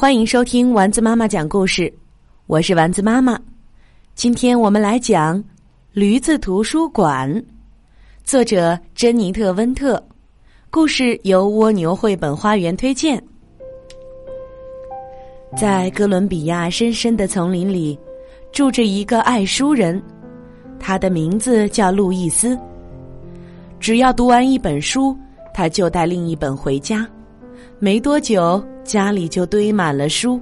欢迎收听丸子妈妈讲故事，我是丸子妈妈。今天我们来讲《驴子图书馆》，作者珍妮特·温特，故事由蜗牛绘本花园推荐。在哥伦比亚深深的丛林里，住着一个爱书人，他的名字叫路易斯。只要读完一本书，他就带另一本回家。没多久。家里就堆满了书，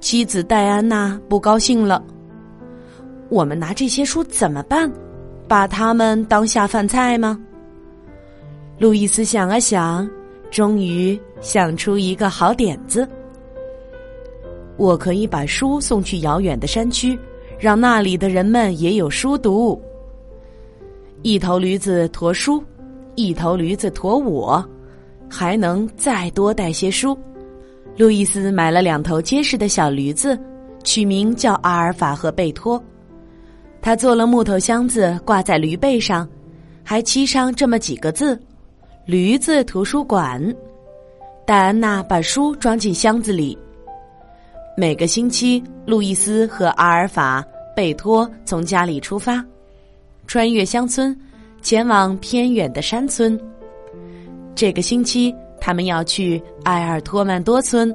妻子戴安娜不高兴了。我们拿这些书怎么办？把它们当下饭菜吗？路易斯想了想，终于想出一个好点子。我可以把书送去遥远的山区，让那里的人们也有书读。一头驴子驮书，一头驴子驮我，还能再多带些书。路易斯买了两头结实的小驴子，取名叫阿尔法和贝托。他做了木头箱子挂在驴背上，还漆上这么几个字：“驴子图书馆。”戴安娜把书装进箱子里。每个星期，路易斯和阿尔法、贝托从家里出发，穿越乡村，前往偏远的山村。这个星期。他们要去埃尔托曼多村。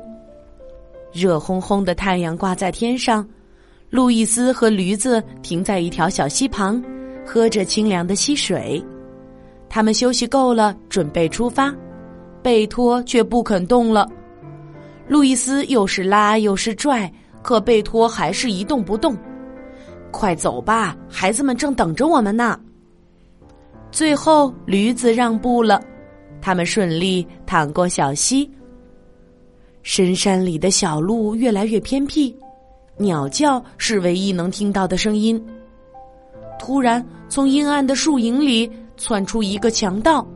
热烘烘的太阳挂在天上，路易斯和驴子停在一条小溪旁，喝着清凉的溪水。他们休息够了，准备出发。贝托却不肯动了。路易斯又是拉又是拽，可贝托还是一动不动。快走吧，孩子们正等着我们呢。最后，驴子让步了。他们顺利淌过小溪。深山里的小路越来越偏僻，鸟叫是唯一能听到的声音。突然，从阴暗的树影里窜出一个强盗。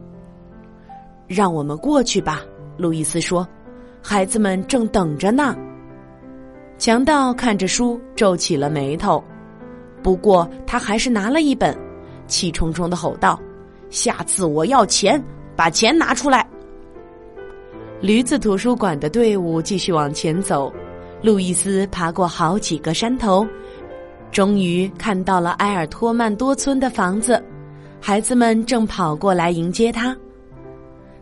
让我们过去吧，路易斯说：“孩子们正等着呢。”强盗看着书，皱起了眉头。不过，他还是拿了一本，气冲冲的吼道：“下次我要钱！”把钱拿出来。驴子图书馆的队伍继续往前走，路易斯爬过好几个山头，终于看到了埃尔托曼多村的房子。孩子们正跑过来迎接他。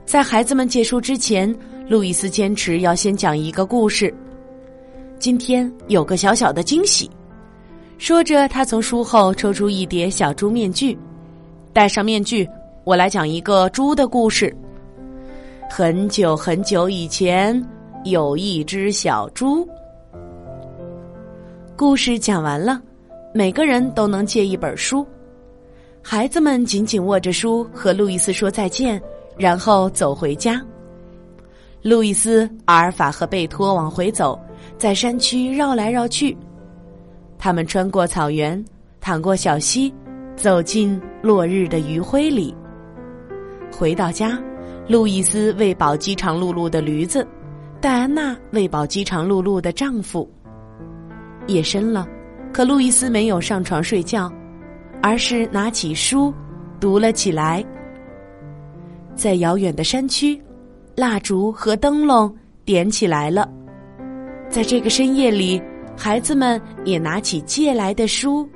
在孩子们结束之前，路易斯坚持要先讲一个故事。今天有个小小的惊喜，说着，他从书后抽出一叠小猪面具，戴上面具。我来讲一个猪的故事。很久很久以前，有一只小猪。故事讲完了，每个人都能借一本书。孩子们紧紧握着书，和路易斯说再见，然后走回家。路易斯、阿尔法和贝托往回走，在山区绕来绕去。他们穿过草原，淌过小溪，走进落日的余晖里。回到家，路易斯喂饱饥肠辘辘的驴子，戴安娜喂饱饥肠辘辘的丈夫。夜深了，可路易斯没有上床睡觉，而是拿起书读了起来。在遥远的山区，蜡烛和灯笼点起来了。在这个深夜里，孩子们也拿起借来的书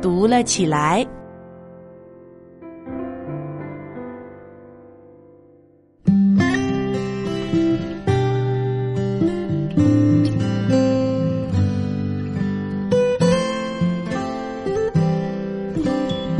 读了起来。